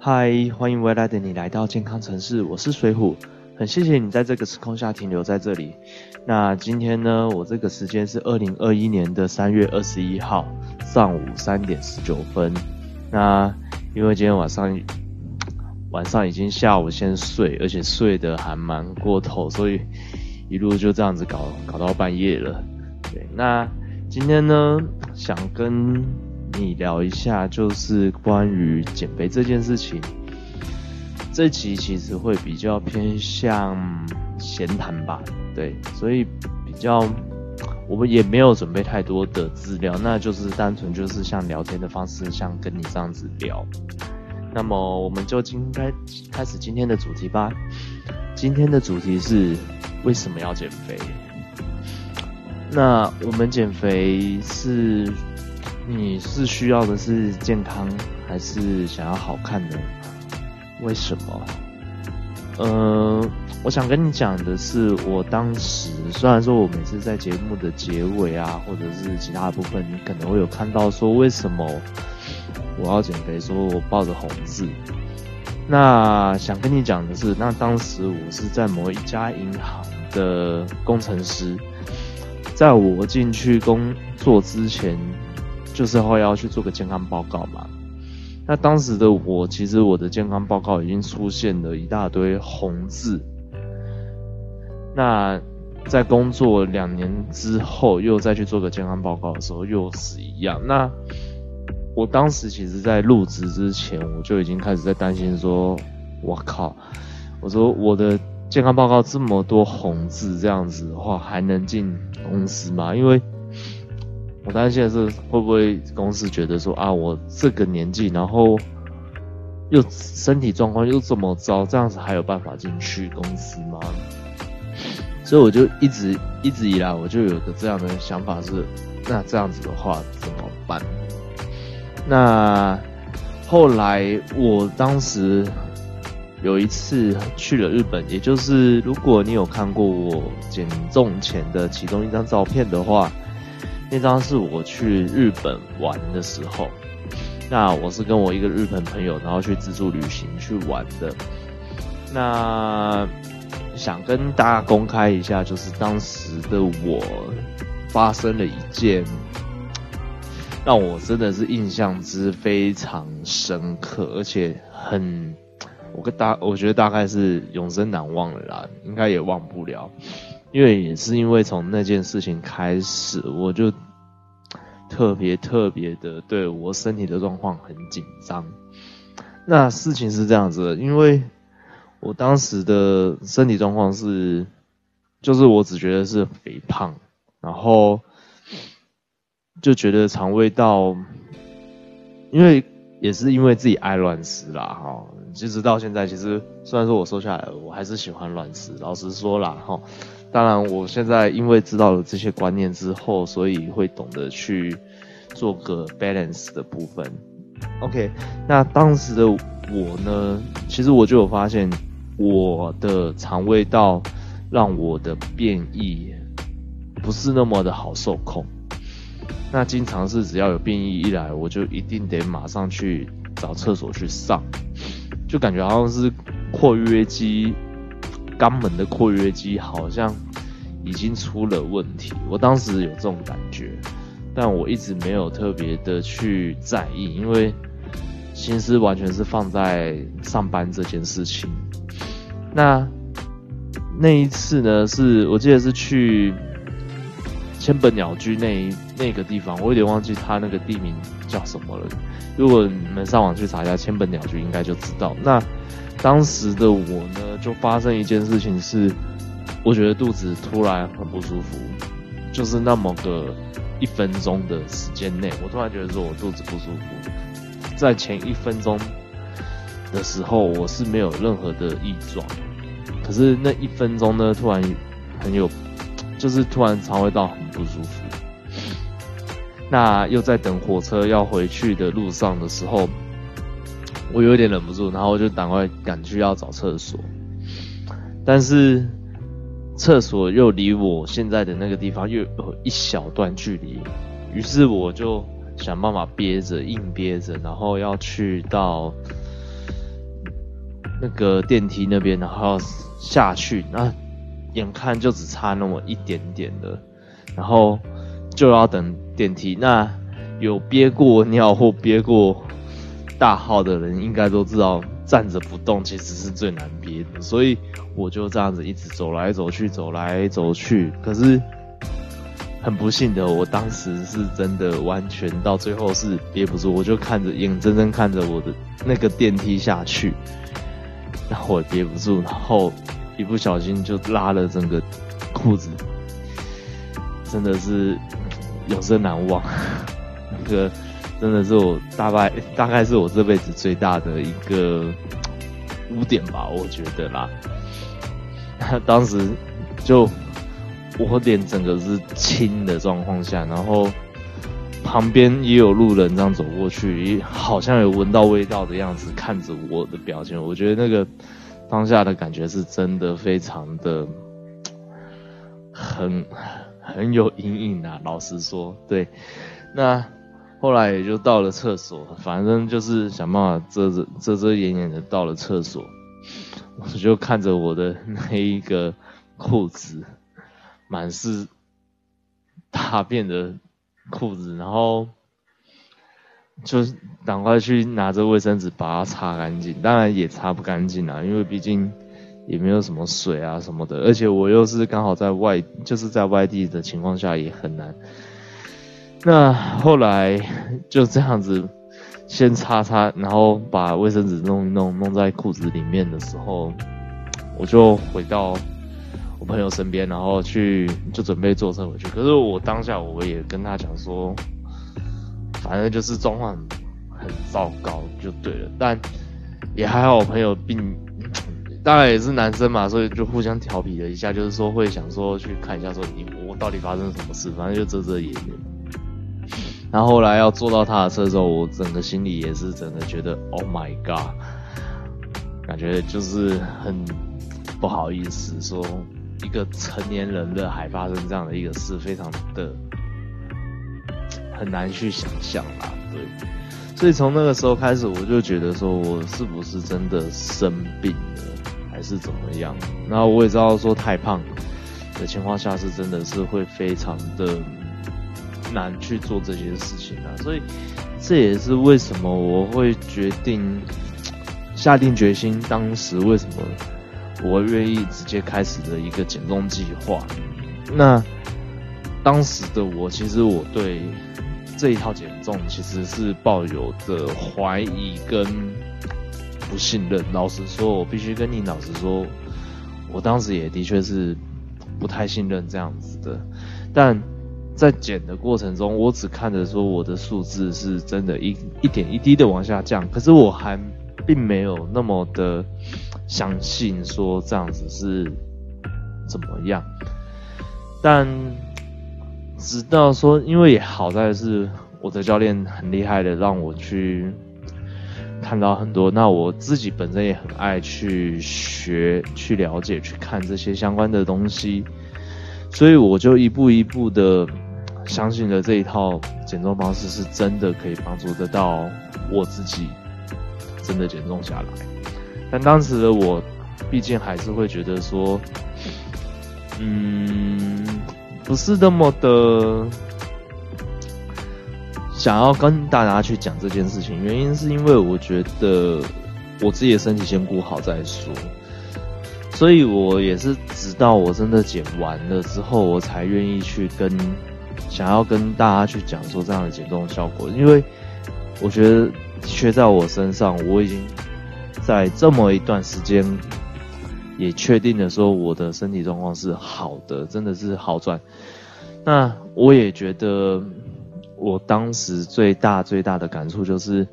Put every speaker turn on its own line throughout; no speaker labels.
嗨，欢迎未来的你来到健康城市，我是水虎，很谢谢你在这个时空下停留在这里。那今天呢，我这个时间是二零二一年的三月二十一号上午三点十九分。那因为今天晚上晚上已经下午先睡，而且睡得还蛮过头，所以一路就这样子搞搞到半夜了。对，那今天呢，想跟你聊一下，就是关于减肥这件事情。这集其实会比较偏向闲谈吧，对，所以比较我们也没有准备太多的资料，那就是单纯就是像聊天的方式，像跟你这样子聊。那么我们就今开开始今天的主题吧。今天的主题是为什么要减肥？那我们减肥是？你是需要的是健康，还是想要好看的？为什么？呃，我想跟你讲的是，我当时虽然说我每次在节目的结尾啊，或者是其他部分，你可能会有看到说为什么我要减肥，说我抱着红字。那想跟你讲的是，那当时我是在某一家银行的工程师，在我进去工作之前。就是会要去做个健康报告嘛。那当时的我，其实我的健康报告已经出现了一大堆红字。那在工作两年之后，又再去做个健康报告的时候，又是一样。那我当时其实，在入职之前，我就已经开始在担心说：“我靠！”我说我的健康报告这么多红字，这样子的话，还能进公司吗？因为我担心的是，会不会公司觉得说啊，我这个年纪，然后又身体状况又这么糟，这样子还有办法进去公司吗？所以我就一直一直以来，我就有个这样的想法是，那这样子的话怎么办？那后来我当时有一次去了日本，也就是如果你有看过我减重前的其中一张照片的话。那张是我去日本玩的时候，那我是跟我一个日本朋友，然后去自助旅行去玩的。那想跟大家公开一下，就是当时的我发生了一件让我真的是印象之非常深刻，而且很我跟大我觉得大概是永生难忘了啦，应该也忘不了。因为也是因为从那件事情开始，我就特别特别的对我身体的状况很紧张。那事情是这样子，的，因为我当时的身体状况是，就是我只觉得是肥胖，然后就觉得肠胃道，因为也是因为自己爱乱吃啦，哈，其实到现在其实虽然说我瘦下来了，我还是喜欢乱吃，老实说啦，哈。当然，我现在因为知道了这些观念之后，所以会懂得去做个 balance 的部分。OK，那当时的我呢，其实我就有发现，我的肠胃道让我的变异不是那么的好受控。那经常是只要有变异一来，我就一定得马上去找厕所去上，就感觉好像是括约肌。肛门的括约肌好像已经出了问题，我当时有这种感觉，但我一直没有特别的去在意，因为心思完全是放在上班这件事情。那那一次呢，是我记得是去千本鸟居那那个地方，我有点忘记它那个地名叫什么了。如果你们上网去查一下千本鸟居，应该就知道。那当时的我呢，就发生一件事情是，我觉得肚子突然很不舒服，就是那么个一分钟的时间内，我突然觉得说我肚子不舒服。在前一分钟的时候，我是没有任何的异状，可是那一分钟呢，突然很有，就是突然肠胃道很不舒服。那又在等火车要回去的路上的时候。我有点忍不住，然后就赶快赶去要找厕所，但是厕所又离我现在的那个地方又有一小段距离，于是我就想办法憋着，硬憋着，然后要去到那个电梯那边，然后下去，那眼看就只差那么一点点的，然后就要等电梯。那有憋过尿或憋过大号的人，应该都知道站着不动其实是最难憋的。所以我就这样子一直走来走去，走来走去。可是很不幸的，我当时是真的完全到最后是憋不住，我就看着眼睁睁看着我的那个电梯下去。然后我憋不住，然后一不小心就拉了整个裤子，真的是永生难忘。那个真的是我大概 大概是我这辈子最大的一个污点吧，我觉得啦。当时就我脸整个是青的状况下，然后。旁边也有路人这样走过去，好像有闻到味道的样子，看着我的表情，我觉得那个当下的感觉是真的非常的 很很有阴影啊。老实说，对。那后来也就到了厕所，反正就是想办法遮遮遮遮掩掩的到了厕所，我就看着我的那一个裤子满是大便的。裤子，然后就赶快去拿着卫生纸把它擦干净。当然也擦不干净啊，因为毕竟也没有什么水啊什么的，而且我又是刚好在外，就是在外地的情况下也很难。那后来就这样子先擦擦，然后把卫生纸弄一弄，弄在裤子里面的时候，我就回到。我朋友身边，然后去就准备坐车回去。可是我当下我也跟他讲说，反正就是状况很糟糕就对了。但也还好，我朋友并 当然也是男生嘛，所以就互相调皮了一下，就是说会想说去看一下，说你我到底发生了什么事，反正就遮遮掩掩。然后后来要坐到他的车之后，我整个心里也是真的觉得，Oh my God，感觉就是很不好意思说。一个成年人了还发生这样的一个事，非常的很难去想象啦。对，所以从那个时候开始，我就觉得说我是不是真的生病了，还是怎么样？然后我也知道说太胖的情况下，是真的是会非常的难去做这些事情啊。所以这也是为什么我会决定下定决心，当时为什么。我愿意直接开始的一个减重计划。那当时的我，其实我对这一套减重其实是抱有着怀疑跟不信任。老实说，我必须跟你老实说，我当时也的确是不太信任这样子的。但在减的过程中，我只看着说我的数字是真的一一点一滴的往下降，可是我还并没有那么的。相信说这样子是怎么样，但直到说，因为也好在是我的教练很厉害的，让我去看到很多。那我自己本身也很爱去学、去了解、去看这些相关的东西，所以我就一步一步的相信了这一套减重方式是真的可以帮助得到我自己，真的减重下来。但当时的我，毕竟还是会觉得说，嗯，不是那么的想要跟大家去讲这件事情。原因是因为我觉得我自己的身体先顾好再说，所以我也是直到我真的减完了之后，我才愿意去跟想要跟大家去讲说这样的减重效果。因为我觉得缺在我身上，我已经。在这么一段时间，也确定的说我的身体状况是好的，真的是好转。那我也觉得，我当时最大最大的感触就是，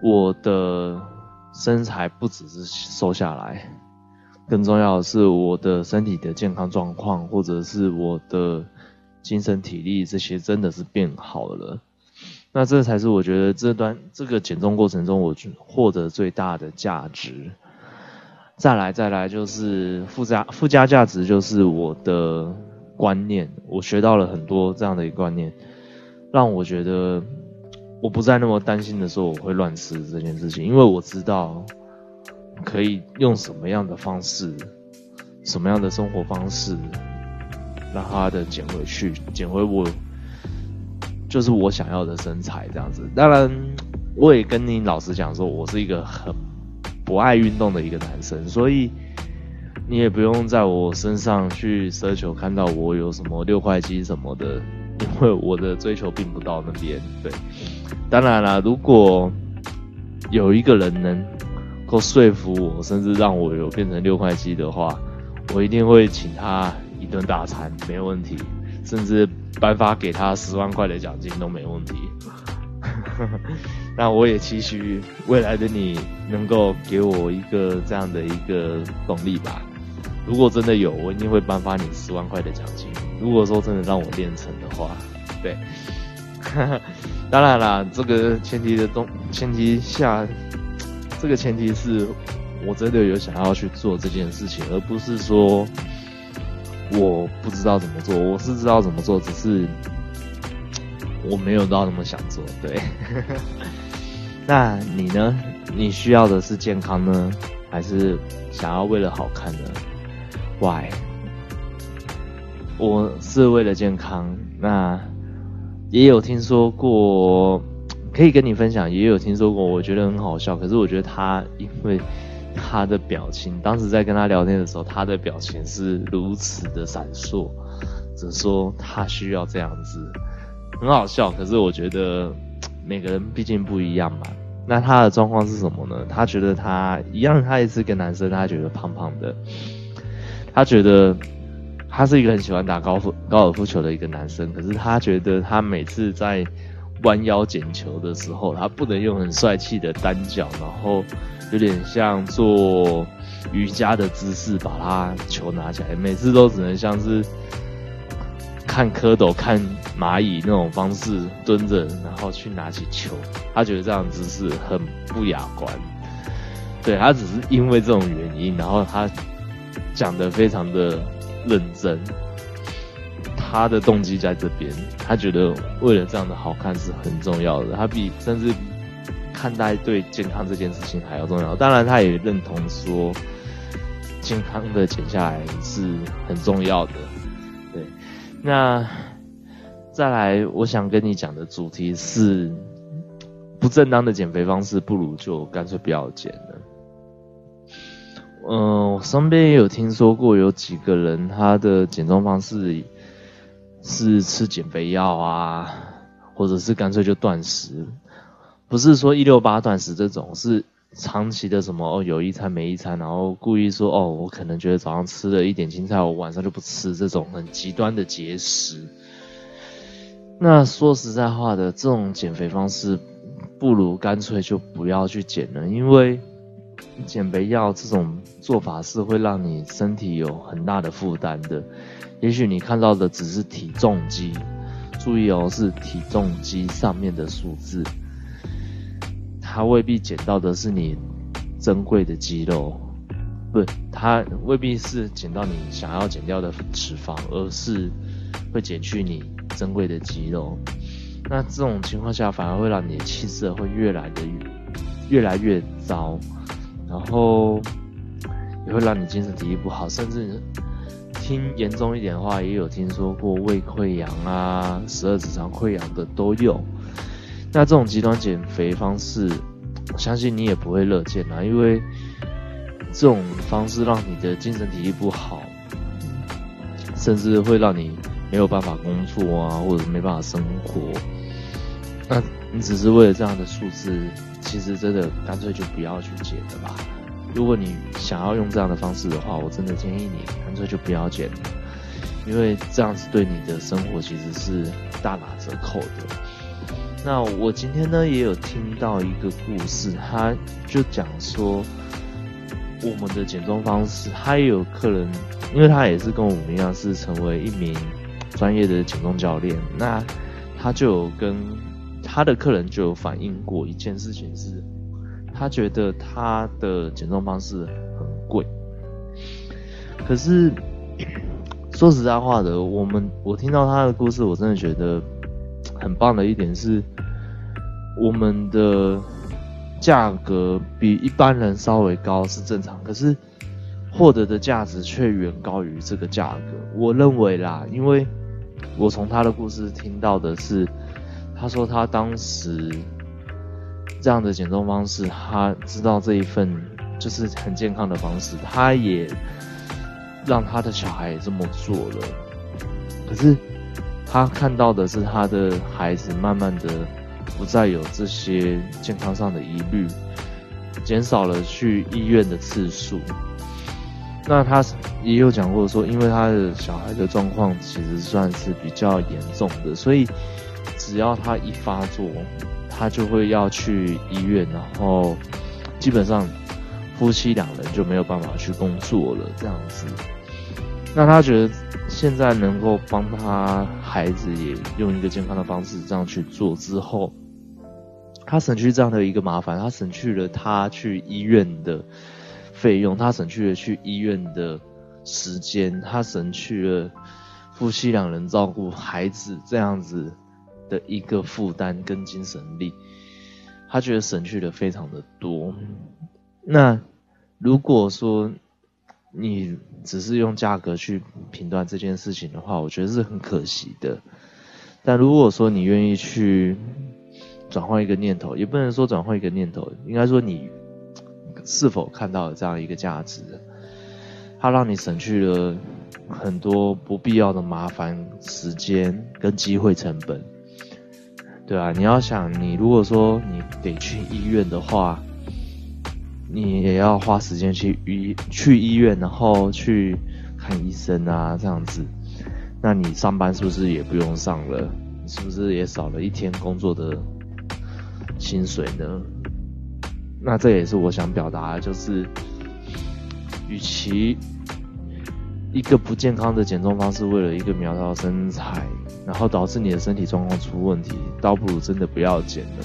我的身材不只是瘦下来，更重要的是我的身体的健康状况，或者是我的精神体力这些，真的是变好了。那这才是我觉得这段这个减重过程中我获得最大的价值。再来再来就是附加附加价值就是我的观念，我学到了很多这样的一个观念，让我觉得我不再那么担心的说我会乱吃这件事情，因为我知道可以用什么样的方式，什么样的生活方式，让他的减回去，减回我就是我想要的身材这样子。当然，我也跟你老实讲说，我是一个很不爱运动的一个男生，所以你也不用在我身上去奢求看到我有什么六块肌什么的，因为我的追求并不到那边。对，当然了，如果有一个人能够说服我，甚至让我有变成六块肌的话，我一定会请他顿大餐，没问题，甚至颁发给他十万块的奖金都没问题。那我也期许未来的你能够给我一个这样的一个动力吧。如果真的有，我一定会颁发你十万块的奖金。如果说真的让我练成的话，对。当然啦，这个前提的东前提下，这个前提是我真的有想要去做这件事情，而不是说我不知道怎么做。我是知道怎么做，只是我没有到那么想做。对，那你呢？你需要的是健康呢，还是想要为了好看呢？Why？我是为了健康。那。也有听说过，可以跟你分享。也有听说过，我觉得很好笑。可是我觉得他，因为他的表情，当时在跟他聊天的时候，他的表情是如此的闪烁，只说他需要这样子，很好笑。可是我觉得每个人毕竟不一样嘛。那他的状况是什么呢？他觉得他一样，他也是个男生，他觉得胖胖的，他觉得。他是一个很喜欢打高夫高尔夫球的一个男生，可是他觉得他每次在弯腰捡球的时候，他不能用很帅气的单脚，然后有点像做瑜伽的姿势把他球拿起来，每次都只能像是看蝌蚪、看蚂蚁那种方式蹲着，然后去拿起球。他觉得这样姿势很不雅观。对他只是因为这种原因，然后他讲的非常的。认真，他的动机在这边，他觉得为了这样的好看是很重要的，他比甚至看待对健康这件事情还要重要。当然，他也认同说健康的减下来是很重要的。对，那再来，我想跟你讲的主题是不正当的减肥方式，不如就干脆不要减了。嗯，我身边也有听说过有几个人，他的减重方式是吃减肥药啊，或者是干脆就断食，不是说一六八断食这种，是长期的什么哦，有一餐没一餐，然后故意说哦，我可能觉得早上吃了一点青菜，我晚上就不吃，这种很极端的节食。那说实在话的，这种减肥方式，不如干脆就不要去减了，因为。减肥药这种做法是会让你身体有很大的负担的，也许你看到的只是体重机，注意哦，是体重机上面的数字，它未必减到的是你珍贵的肌肉，不，它未必是减到你想要减掉的脂肪，而是会减去你珍贵的肌肉。那这种情况下，反而会让你的气色会越来的越来越糟。然后也会让你精神体力不好，甚至听严重一点的话，也有听说过胃溃疡啊、十二指肠溃疡的都有。那这种极端减肥方式，我相信你也不会乐见啊，因为这种方式让你的精神体力不好，甚至会让你没有办法工作啊，或者没办法生活。那你只是为了这样的数字？其实真的干脆就不要去减了吧。如果你想要用这样的方式的话，我真的建议你干脆就不要减了，因为这样子对你的生活其实是大打折扣的。那我今天呢也有听到一个故事，他就讲说我们的减重方式，他也有客人，因为他也是跟我们一样是成为一名专业的减重教练，那他就有跟。他的客人就有反映过一件事情，是他觉得他的减重方式很贵。可是说实在话的，我们我听到他的故事，我真的觉得很棒的一点是，我们的价格比一般人稍微高是正常，可是获得的价值却远高于这个价格。我认为啦，因为我从他的故事听到的是，他说他当时这样的减重方式，他知道这一份就是很健康的方式，他也让他的小孩也这么做了，可是。他看到的是他的孩子慢慢的不再有这些健康上的疑虑，减少了去医院的次数。那他也有讲过说，因为他的小孩的状况其实算是比较严重的，所以只要他一发作，他就会要去医院，然后基本上夫妻两人就没有办法去工作了，这样子。那他觉得。现在能够帮他孩子也用一个健康的方式这样去做之后，他省去这样的一个麻烦，他省去了他去医院的费用，他省去了去医院的时间，他省去了夫妻两人照顾孩子这样子的一个负担跟精神力，他觉得省去了非常的多。那如果说，你只是用价格去评断这件事情的话，我觉得是很可惜的。但如果说你愿意去转换一个念头，也不能说转换一个念头，应该说你是否看到了这样一个价值，它让你省去了很多不必要的麻烦、时间跟机会成本，对啊，你要想，你如果说你得去医院的话。你也要花时间去医去医院，然后去看医生啊，这样子，那你上班是不是也不用上了？是不是也少了一天工作的薪水呢？那这也是我想表达，就是，与其一个不健康的减重方式，为了一个苗条身材，然后导致你的身体状况出问题，倒不如真的不要减了。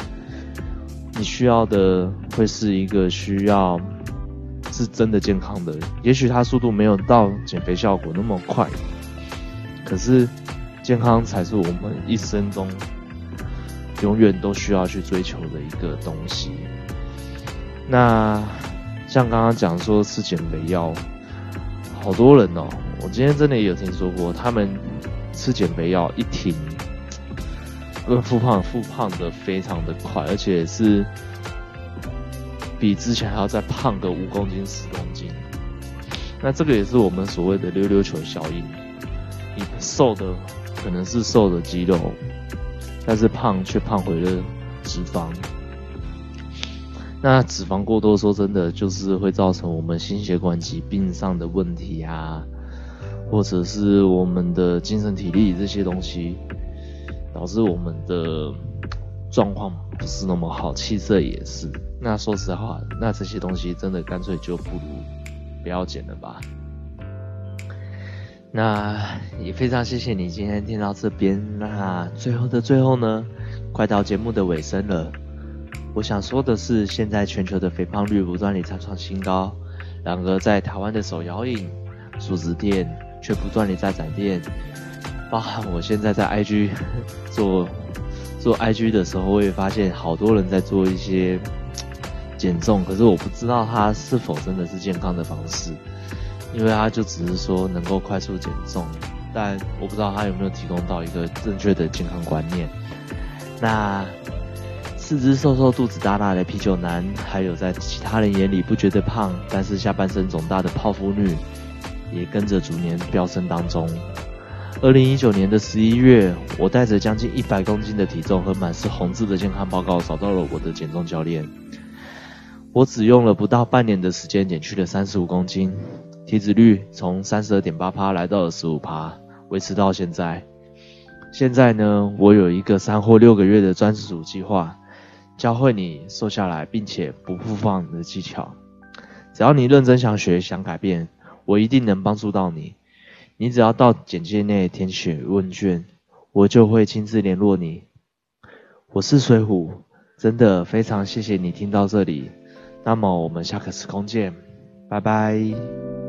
你需要的会是一个需要是真的健康的，也许它速度没有到减肥效果那么快，可是健康才是我们一生中永远都需要去追求的一个东西。那像刚刚讲说吃减肥药，好多人哦，我今天真的也有听说过，他们吃减肥药一停。跟复胖复胖的非常的快，而且是比之前还要再胖个五公斤十公斤。那这个也是我们所谓的溜溜球效应。你瘦的可能是瘦的肌肉，但是胖却胖回了脂肪。那脂肪过多，说真的，就是会造成我们心血管疾病上的问题啊，或者是我们的精神体力这些东西。导致我们的状况不是那么好，气色也是。那说实话，那这些东西真的干脆就不如不要减了吧。那也非常谢谢你今天听到这边。那最后的最后呢，快到节目的尾声了。我想说的是，现在全球的肥胖率不断地在创新高，然而在台湾的手摇饮、素食店却不断地在转变。包含我现在在 IG 做做 IG 的时候，我也发现好多人在做一些减重，可是我不知道他是否真的是健康的方式，因为他就只是说能够快速减重，但我不知道他有没有提供到一个正确的健康观念。那四肢瘦瘦、肚子大大的啤酒男，还有在其他人眼里不觉得胖，但是下半身肿大的泡芙女，也跟着逐年飙升当中。二零一九年的十一月，我带着将近一百公斤的体重和满是红字的健康报告，找到了我的减重教练。我只用了不到半年的时间，减去了三十五公斤，体脂率从三十二点八趴来到了十五趴，维持到现在。现在呢，我有一个三或六个月的专属计划，教会你瘦下来并且不复胖的技巧。只要你认真想学、想改变，我一定能帮助到你。你只要到简介内填写问卷，我就会亲自联络你。我是水虎，真的非常谢谢你听到这里。那么我们下个时空见，拜拜。